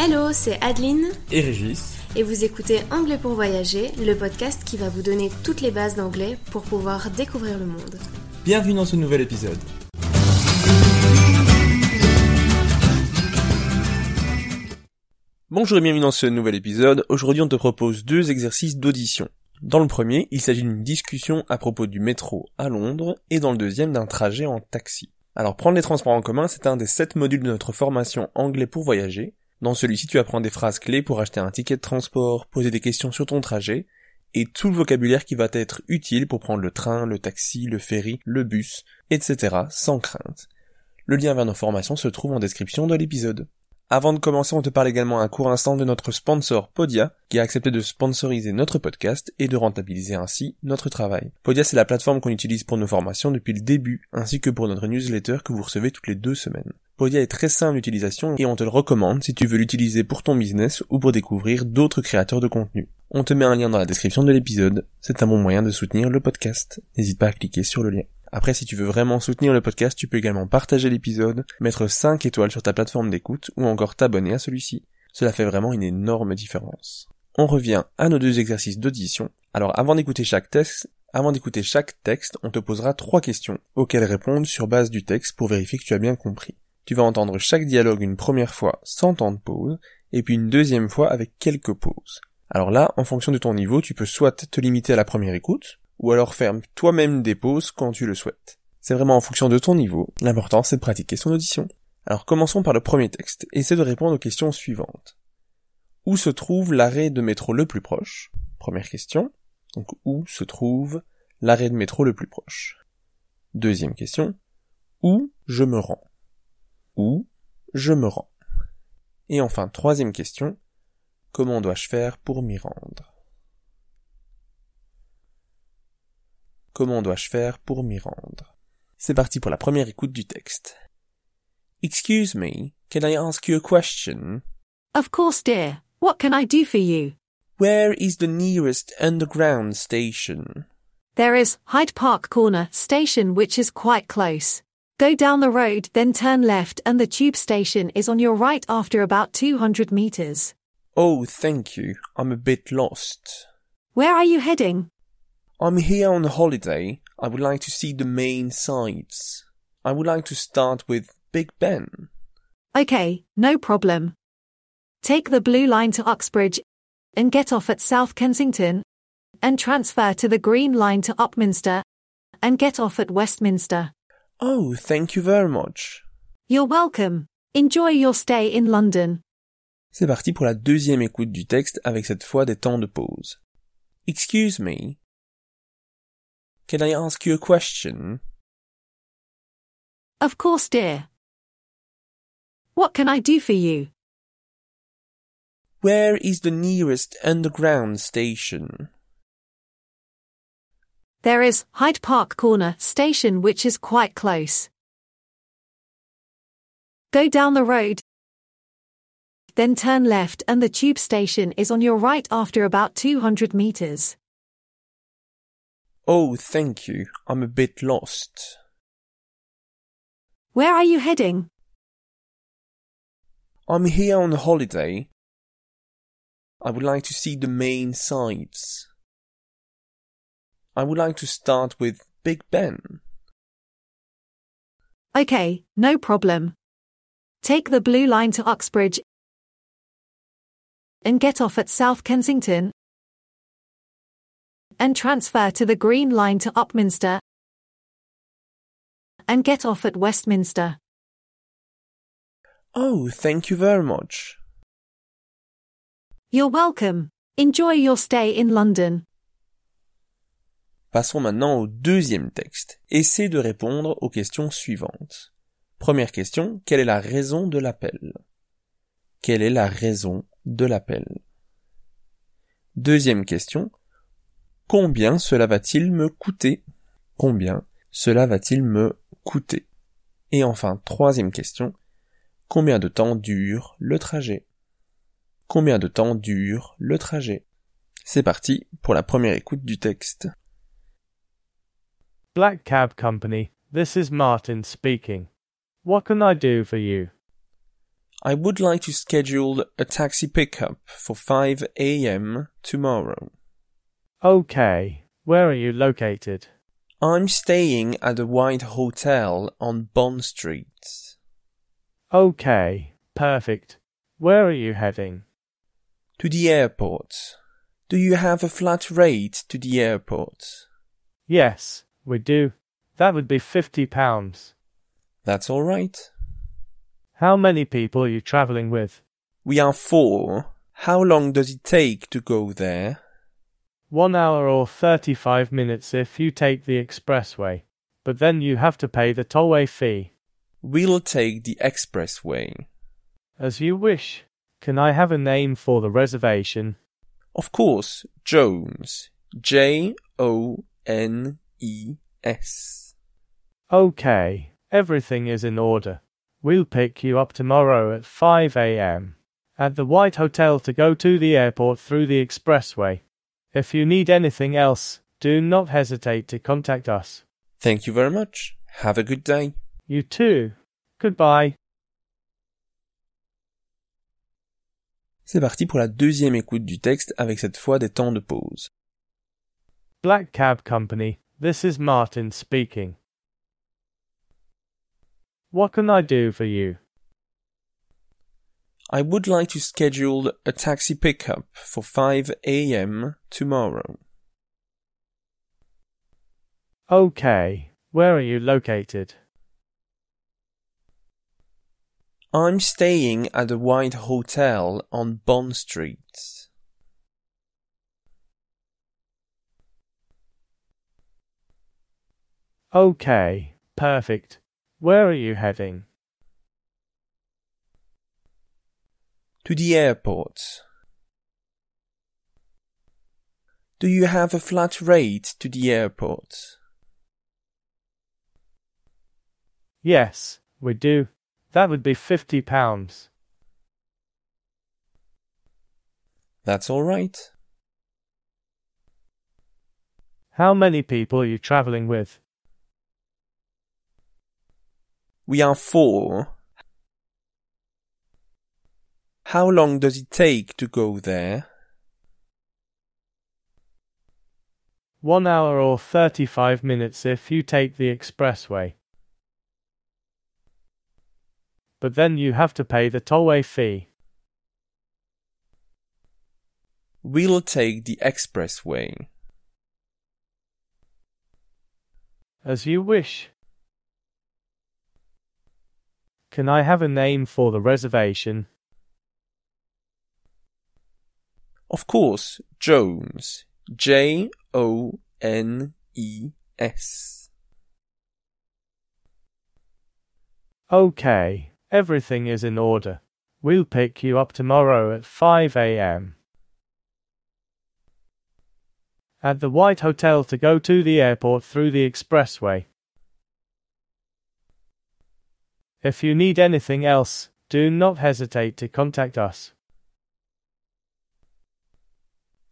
Hello, c'est Adeline et Régis. et vous écoutez Anglais pour voyager, le podcast qui va vous donner toutes les bases d'anglais pour pouvoir découvrir le monde. Bienvenue dans ce nouvel épisode. Bonjour et bienvenue dans ce nouvel épisode. Aujourd'hui on te propose deux exercices d'audition. Dans le premier, il s'agit d'une discussion à propos du métro à Londres et dans le deuxième d'un trajet en taxi. Alors prendre les transports en commun, c'est un des sept modules de notre formation anglais pour voyager. Dans celui-ci, tu apprends des phrases clés pour acheter un ticket de transport, poser des questions sur ton trajet, et tout le vocabulaire qui va t'être utile pour prendre le train, le taxi, le ferry, le bus, etc. sans crainte. Le lien vers nos formations se trouve en description de l'épisode. Avant de commencer, on te parle également un court instant de notre sponsor Podia, qui a accepté de sponsoriser notre podcast et de rentabiliser ainsi notre travail. Podia, c'est la plateforme qu'on utilise pour nos formations depuis le début, ainsi que pour notre newsletter que vous recevez toutes les deux semaines. Podia est très simple d'utilisation et on te le recommande si tu veux l'utiliser pour ton business ou pour découvrir d'autres créateurs de contenu. On te met un lien dans la description de l'épisode, c'est un bon moyen de soutenir le podcast. N'hésite pas à cliquer sur le lien. Après, si tu veux vraiment soutenir le podcast, tu peux également partager l'épisode, mettre 5 étoiles sur ta plateforme d'écoute ou encore t'abonner à celui-ci. Cela fait vraiment une énorme différence. On revient à nos deux exercices d'audition. Alors avant d'écouter chaque texte, avant d'écouter chaque texte, on te posera trois questions auxquelles répondre sur base du texte pour vérifier que tu as bien compris. Tu vas entendre chaque dialogue une première fois sans temps de pause, et puis une deuxième fois avec quelques pauses. Alors là, en fonction de ton niveau, tu peux soit te limiter à la première écoute, ou alors faire toi-même des pauses quand tu le souhaites. C'est vraiment en fonction de ton niveau, l'important c'est de pratiquer son audition. Alors commençons par le premier texte, essaie de répondre aux questions suivantes. Où se trouve l'arrêt de métro le plus proche? Première question. Donc où se trouve l'arrêt de métro le plus proche? Deuxième question. Où je me rends? Où je me rends? Et enfin, troisième question. Comment dois-je faire pour m'y rendre? Comment dois-je faire pour m'y rendre C'est parti pour la première écoute du texte. Excuse me, can I ask you a question? Of course, dear. What can I do for you? Where is the nearest underground station? There is Hyde Park Corner station, which is quite close. Go down the road, then turn left, and the tube station is on your right after about 200 meters. Oh, thank you. I'm a bit lost. Where are you heading? I'm here on holiday. I would like to see the main sights. I would like to start with Big Ben. Okay, no problem. Take the blue line to Uxbridge and get off at South Kensington and transfer to the green line to Upminster and get off at Westminster. Oh, thank you very much. You're welcome. Enjoy your stay in London. C'est parti pour la deuxième écoute du texte avec cette fois des temps de pause. Excuse me. Can I ask you a question? Of course, dear. What can I do for you? Where is the nearest underground station? There is Hyde Park Corner station which is quite close. Go down the road. Then turn left and the tube station is on your right after about 200 meters. Oh, thank you. I'm a bit lost. Where are you heading? I'm here on holiday. I would like to see the main sights. I would like to start with Big Ben. Okay, no problem. Take the blue line to Uxbridge and get off at South Kensington and transfer to the green line to Upminster and get off at Westminster. Oh, thank you very much. You're welcome. Enjoy your stay in London. Passons maintenant au deuxième texte. Essayez de répondre aux questions suivantes. Première question, quelle est la raison de l'appel? Quelle est la raison de l'appel? Deuxième question, combien cela va-t-il me coûter? Combien cela va-t-il me coûter? Et enfin, troisième question, combien de temps dure le trajet? Combien de temps dure le trajet? C'est parti pour la première écoute du texte. Black Cab Company, this is Martin speaking. What can I do for you? I would like to schedule a taxi pickup for 5 a.m. tomorrow. Okay, where are you located? I'm staying at the White Hotel on Bond Street. Okay, perfect. Where are you heading? To the airport. Do you have a flat rate to the airport? Yes, we do. That would be fifty pounds. That's all right. How many people are you travelling with? We are four. How long does it take to go there? One hour or thirty-five minutes if you take the expressway, but then you have to pay the tollway fee. We'll take the expressway. As you wish. Can I have a name for the reservation? Of course, Jones. J O N E S. Okay, everything is in order. We'll pick you up tomorrow at 5 a.m. at the White Hotel to go to the airport through the expressway. If you need anything else, do not hesitate to contact us. Thank you very much. Have a good day. You too. Goodbye. C'est parti pour la deuxième écoute du texte avec cette fois des temps de pause. Black Cab Company, this is Martin speaking. What can I do for you? I would like to schedule a taxi pickup for 5 a.m. tomorrow. Okay, where are you located? I'm staying at the White Hotel on Bond Street. Okay, perfect. Where are you heading? To the airport. Do you have a flat rate to the airport? Yes, we do. That would be fifty pounds. That's all right. How many people are you travelling with? We are four. How long does it take to go there? One hour or thirty-five minutes if you take the expressway. But then you have to pay the tollway fee. We'll take the expressway. As you wish. Can I have a name for the reservation? Of course, Jones. J O N E S. Okay, everything is in order. We'll pick you up tomorrow at 5 a.m. At the White Hotel to go to the airport through the expressway. If you need anything else, do not hesitate to contact us.